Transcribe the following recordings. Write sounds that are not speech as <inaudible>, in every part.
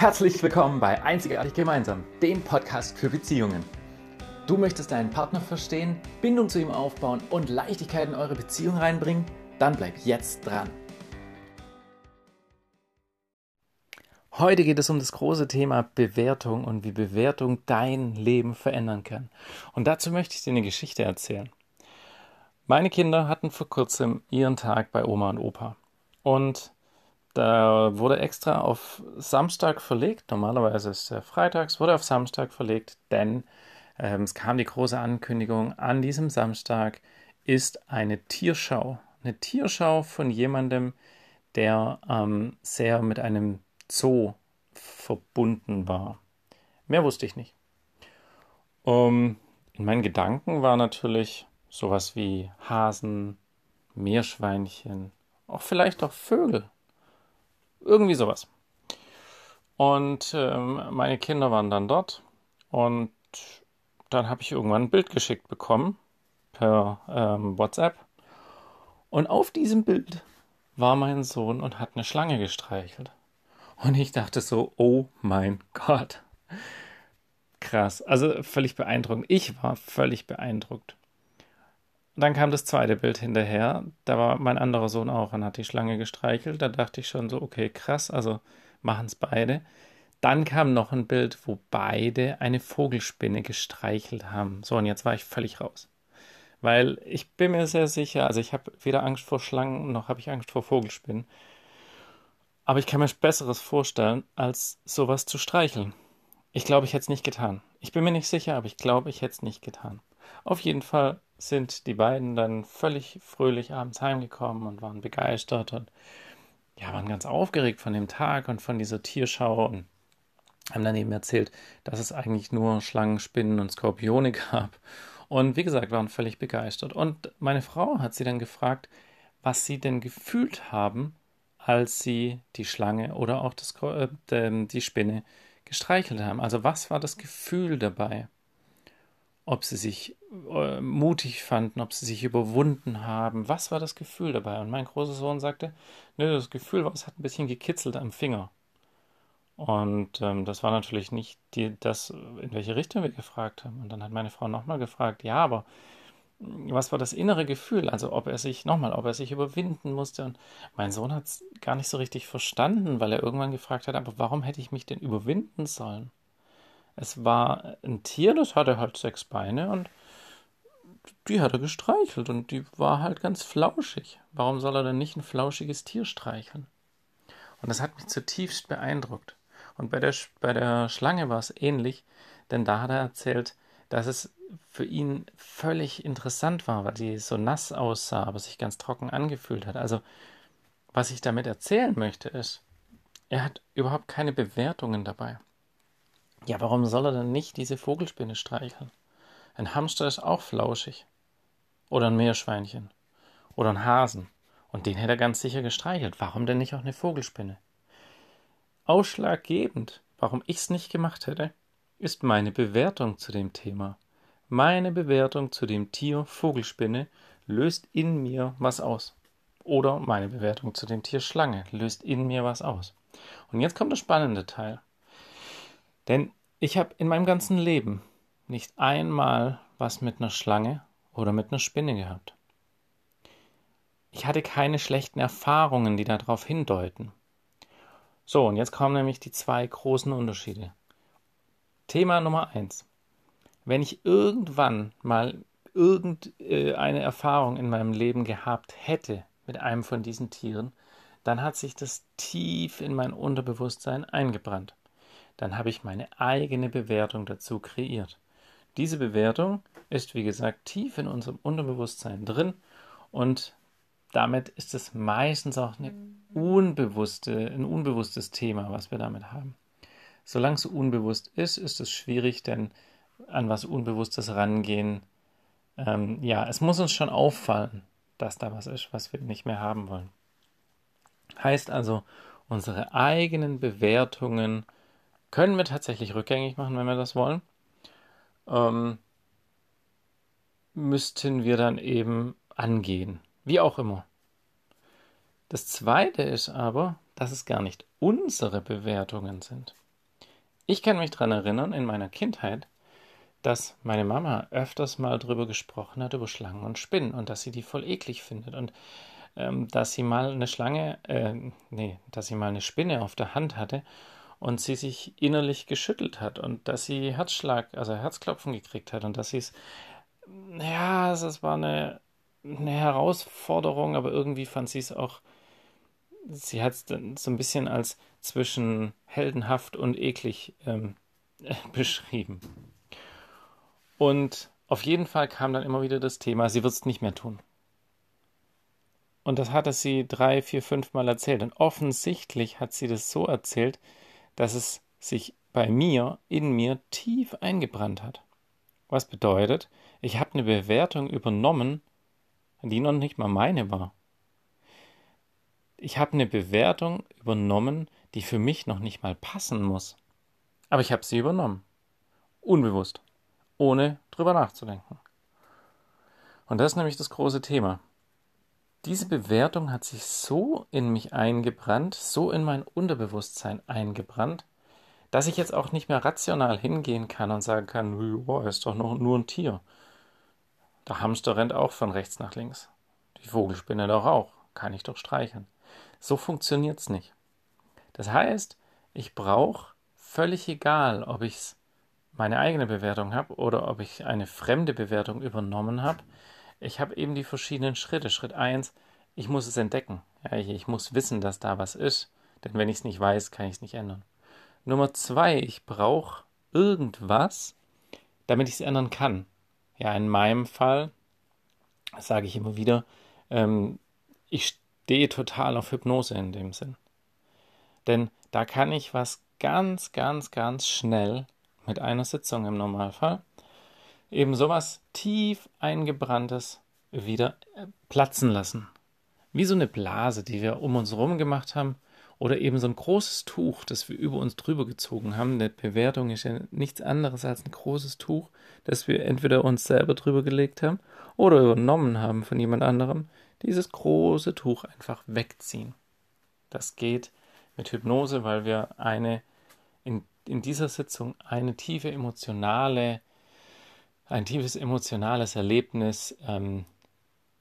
Herzlich willkommen bei Einzigartig Gemeinsam, dem Podcast für Beziehungen. Du möchtest deinen Partner verstehen, Bindung zu ihm aufbauen und Leichtigkeit in eure Beziehung reinbringen? Dann bleib jetzt dran. Heute geht es um das große Thema Bewertung und wie Bewertung dein Leben verändern kann. Und dazu möchte ich dir eine Geschichte erzählen. Meine Kinder hatten vor kurzem ihren Tag bei Oma und Opa. Und da wurde extra auf Samstag verlegt. Normalerweise ist er freitags, wurde auf Samstag verlegt, denn ähm, es kam die große Ankündigung, an diesem Samstag ist eine Tierschau. Eine Tierschau von jemandem, der ähm, sehr mit einem Zoo verbunden war. Mehr wusste ich nicht. Um, in meinen Gedanken war natürlich sowas wie Hasen, Meerschweinchen, auch vielleicht auch Vögel irgendwie sowas. Und ähm, meine Kinder waren dann dort und dann habe ich irgendwann ein Bild geschickt bekommen per ähm, WhatsApp. Und auf diesem Bild war mein Sohn und hat eine Schlange gestreichelt. Und ich dachte so, oh mein Gott. Krass. Also völlig beeindruckend. Ich war völlig beeindruckt. Dann kam das zweite Bild hinterher. Da war mein anderer Sohn auch und hat die Schlange gestreichelt. Da dachte ich schon so, okay, krass, also machen es beide. Dann kam noch ein Bild, wo beide eine Vogelspinne gestreichelt haben. So, und jetzt war ich völlig raus. Weil ich bin mir sehr sicher, also ich habe weder Angst vor Schlangen noch habe ich Angst vor Vogelspinnen. Aber ich kann mir Besseres vorstellen, als sowas zu streicheln. Ich glaube, ich hätte es nicht getan. Ich bin mir nicht sicher, aber ich glaube, ich hätte es nicht getan. Auf jeden Fall sind die beiden dann völlig fröhlich abends heimgekommen und waren begeistert und ja, waren ganz aufgeregt von dem Tag und von dieser Tierschau und haben dann eben erzählt, dass es eigentlich nur Schlangen, Spinnen und Skorpione gab. Und wie gesagt, waren völlig begeistert. Und meine Frau hat sie dann gefragt, was sie denn gefühlt haben, als sie die Schlange oder auch das, äh, die Spinne gestreichelt haben. Also was war das Gefühl dabei? Ob sie sich äh, mutig fanden, ob sie sich überwunden haben. Was war das Gefühl dabei? Und mein großer Sohn sagte, nö, das Gefühl war, es hat ein bisschen gekitzelt am Finger. Und ähm, das war natürlich nicht die, das, in welche Richtung wir gefragt haben. Und dann hat meine Frau nochmal gefragt, ja, aber was war das innere Gefühl? Also ob er sich, nochmal, ob er sich überwinden musste. Und mein Sohn hat es gar nicht so richtig verstanden, weil er irgendwann gefragt hat, aber warum hätte ich mich denn überwinden sollen? Es war ein Tier, das hatte halt sechs Beine und die hat er gestreichelt und die war halt ganz flauschig. Warum soll er denn nicht ein flauschiges Tier streicheln? Und das hat mich zutiefst beeindruckt. Und bei der, bei der Schlange war es ähnlich, denn da hat er erzählt, dass es für ihn völlig interessant war, weil die so nass aussah, aber sich ganz trocken angefühlt hat. Also, was ich damit erzählen möchte, ist, er hat überhaupt keine Bewertungen dabei. Ja, warum soll er denn nicht diese Vogelspinne streicheln? Ein Hamster ist auch flauschig. Oder ein Meerschweinchen. Oder ein Hasen. Und den hätte er ganz sicher gestreichelt. Warum denn nicht auch eine Vogelspinne? Ausschlaggebend, warum ich's nicht gemacht hätte, ist meine Bewertung zu dem Thema. Meine Bewertung zu dem Tier Vogelspinne löst in mir was aus. Oder meine Bewertung zu dem Tier Schlange löst in mir was aus. Und jetzt kommt der spannende Teil. Denn ich habe in meinem ganzen Leben nicht einmal was mit einer Schlange oder mit einer Spinne gehabt. Ich hatte keine schlechten Erfahrungen, die darauf hindeuten. So, und jetzt kommen nämlich die zwei großen Unterschiede. Thema Nummer eins. Wenn ich irgendwann mal irgendeine Erfahrung in meinem Leben gehabt hätte mit einem von diesen Tieren, dann hat sich das tief in mein Unterbewusstsein eingebrannt dann habe ich meine eigene Bewertung dazu kreiert. Diese Bewertung ist, wie gesagt, tief in unserem Unterbewusstsein drin und damit ist es meistens auch unbewusste, ein unbewusstes Thema, was wir damit haben. Solange es unbewusst ist, ist es schwierig, denn an was Unbewusstes rangehen. Ähm, ja, es muss uns schon auffallen, dass da was ist, was wir nicht mehr haben wollen. Heißt also, unsere eigenen Bewertungen können wir tatsächlich rückgängig machen, wenn wir das wollen. Ähm, müssten wir dann eben angehen. Wie auch immer. Das Zweite ist aber, dass es gar nicht unsere Bewertungen sind. Ich kann mich daran erinnern, in meiner Kindheit, dass meine Mama öfters mal drüber gesprochen hat, über Schlangen und Spinnen und dass sie die voll eklig findet und ähm, dass sie mal eine Schlange, äh, nee, dass sie mal eine Spinne auf der Hand hatte und sie sich innerlich geschüttelt hat und dass sie Herzschlag, also Herzklopfen gekriegt hat und dass sie es, ja, es war eine, eine Herausforderung, aber irgendwie fand sie es auch, sie hat es so ein bisschen als zwischen heldenhaft und eklig ähm, <laughs> beschrieben. Und auf jeden Fall kam dann immer wieder das Thema, sie wird es nicht mehr tun. Und das hatte sie drei, vier, fünf Mal erzählt. Und offensichtlich hat sie das so erzählt, dass es sich bei mir, in mir tief eingebrannt hat. Was bedeutet, ich habe eine Bewertung übernommen, die noch nicht mal meine war. Ich habe eine Bewertung übernommen, die für mich noch nicht mal passen muss. Aber ich habe sie übernommen. Unbewusst ohne drüber nachzudenken. Und das ist nämlich das große Thema. Diese Bewertung hat sich so in mich eingebrannt, so in mein Unterbewusstsein eingebrannt, dass ich jetzt auch nicht mehr rational hingehen kann und sagen kann, boah, ist doch noch nur ein Tier. Der Hamster rennt auch von rechts nach links. Die Vogelspinne doch auch. Kann ich doch streicheln. So funktioniert es nicht. Das heißt, ich brauche, völlig egal, ob ich meine eigene Bewertung habe oder ob ich eine fremde Bewertung übernommen habe. Ich habe eben die verschiedenen Schritte. Schritt 1, ich muss es entdecken. Ja, ich, ich, muss wissen, dass da was ist. Denn wenn ich es nicht weiß, kann ich es nicht ändern. Nummer 2, ich brauche irgendwas, damit ich es ändern kann. Ja, in meinem Fall sage ich immer wieder, ähm, ich stehe total auf Hypnose in dem Sinn. Denn da kann ich was ganz, ganz, ganz schnell mit einer Sitzung im Normalfall, eben sowas tief eingebranntes wieder äh, platzen lassen. Wie so eine Blase, die wir um uns herum gemacht haben, oder eben so ein großes Tuch, das wir über uns drüber gezogen haben. Eine Bewertung ist ja nichts anderes als ein großes Tuch, das wir entweder uns selber drüber gelegt haben oder übernommen haben von jemand anderem. Dieses große Tuch einfach wegziehen. Das geht mit Hypnose, weil wir eine in in dieser Sitzung eine tiefe emotionale, ein tiefes emotionales Erlebnis ähm,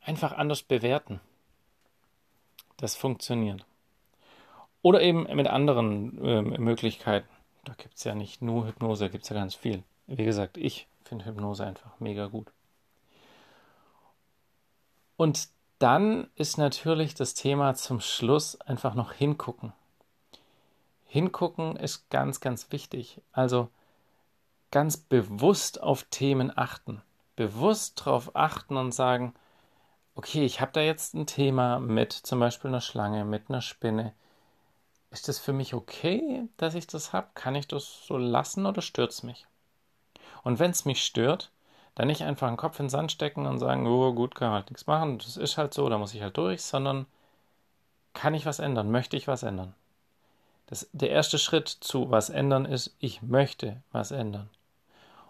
einfach anders bewerten. Das funktioniert. Oder eben mit anderen äh, Möglichkeiten. Da gibt es ja nicht nur Hypnose, da gibt es ja ganz viel. Wie gesagt, ich finde Hypnose einfach mega gut. Und dann ist natürlich das Thema zum Schluss einfach noch hingucken. Hingucken ist ganz, ganz wichtig. Also ganz bewusst auf Themen achten. Bewusst darauf achten und sagen, okay, ich habe da jetzt ein Thema mit zum Beispiel einer Schlange, mit einer Spinne. Ist das für mich okay, dass ich das habe? Kann ich das so lassen oder stört es mich? Und wenn es mich stört, dann nicht einfach den Kopf in den Sand stecken und sagen, oh gut, kann halt nichts machen, das ist halt so, da muss ich halt durch, sondern kann ich was ändern? Möchte ich was ändern? Das, der erste Schritt zu was ändern ist, ich möchte was ändern.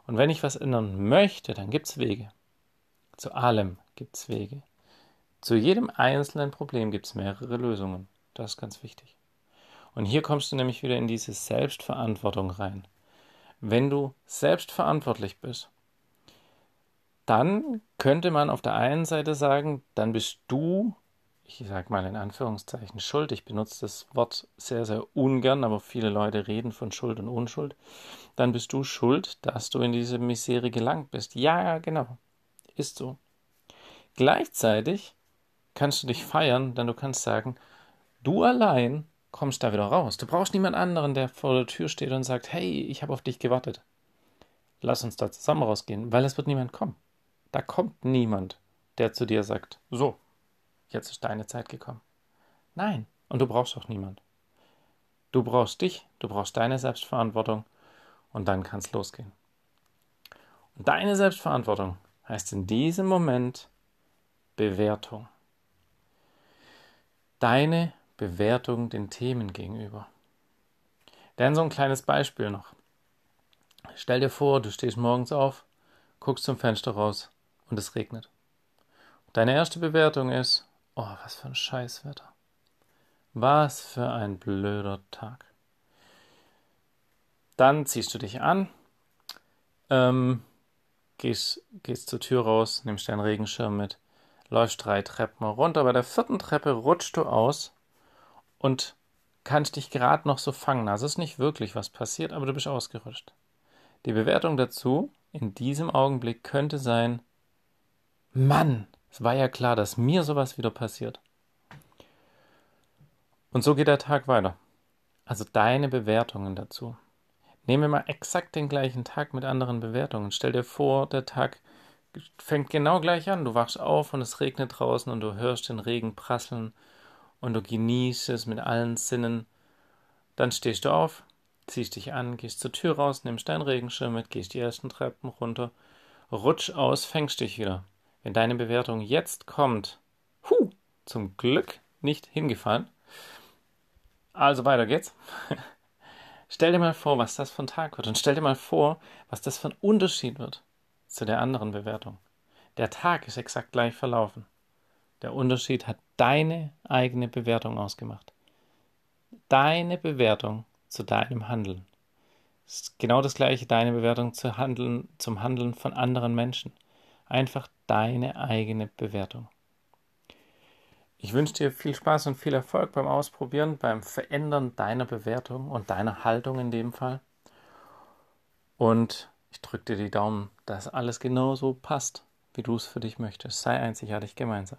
Und wenn ich was ändern möchte, dann gibt es Wege. Zu allem gibt es Wege. Zu jedem einzelnen Problem gibt es mehrere Lösungen. Das ist ganz wichtig. Und hier kommst du nämlich wieder in diese Selbstverantwortung rein. Wenn du selbstverantwortlich bist, dann könnte man auf der einen Seite sagen, dann bist du ich sage mal in Anführungszeichen, Schuld. Ich benutze das Wort sehr, sehr ungern, aber viele Leute reden von Schuld und Unschuld. Dann bist du schuld, dass du in diese Misere gelangt bist. Ja, genau. Ist so. Gleichzeitig kannst du dich feiern, denn du kannst sagen, du allein kommst da wieder raus. Du brauchst niemand anderen, der vor der Tür steht und sagt, hey, ich habe auf dich gewartet. Lass uns da zusammen rausgehen, weil es wird niemand kommen. Da kommt niemand, der zu dir sagt, so, jetzt ist deine Zeit gekommen. Nein, und du brauchst auch niemand. Du brauchst dich, du brauchst deine Selbstverantwortung und dann kann es losgehen. Und deine Selbstverantwortung heißt in diesem Moment Bewertung. Deine Bewertung den Themen gegenüber. Denn so ein kleines Beispiel noch. Stell dir vor, du stehst morgens auf, guckst zum Fenster raus und es regnet. Deine erste Bewertung ist, Oh, was für ein Scheißwetter. Was für ein blöder Tag. Dann ziehst du dich an, ähm, gehst, gehst zur Tür raus, nimmst deinen Regenschirm mit, läufst drei Treppen runter. Bei der vierten Treppe rutschst du aus und kannst dich gerade noch so fangen. Also ist nicht wirklich was passiert, aber du bist ausgerutscht. Die Bewertung dazu in diesem Augenblick könnte sein, Mann, es war ja klar, dass mir sowas wieder passiert. Und so geht der Tag weiter. Also deine Bewertungen dazu. Nehmen wir mal exakt den gleichen Tag mit anderen Bewertungen. Stell dir vor, der Tag fängt genau gleich an. Du wachst auf und es regnet draußen und du hörst den Regen prasseln und du genießt es mit allen Sinnen. Dann stehst du auf, ziehst dich an, gehst zur Tür raus, nimmst deinen Regenschirm mit, gehst die ersten Treppen runter, rutsch aus, fängst dich wieder. Wenn deine Bewertung jetzt kommt, hu, zum Glück nicht hingefallen. Also weiter geht's. <laughs> Stell dir mal vor, was das ein Tag wird und stell dir mal vor, was das ein Unterschied wird zu der anderen Bewertung. Der Tag ist exakt gleich verlaufen. Der Unterschied hat deine eigene Bewertung ausgemacht. Deine Bewertung zu deinem Handeln. Ist genau das gleiche, deine Bewertung zu handeln, zum Handeln von anderen Menschen. Einfach deine eigene Bewertung. Ich wünsche dir viel Spaß und viel Erfolg beim Ausprobieren, beim Verändern deiner Bewertung und deiner Haltung in dem Fall. Und ich drücke dir die Daumen, dass alles genauso passt, wie du es für dich möchtest. Sei einzigartig gemeinsam.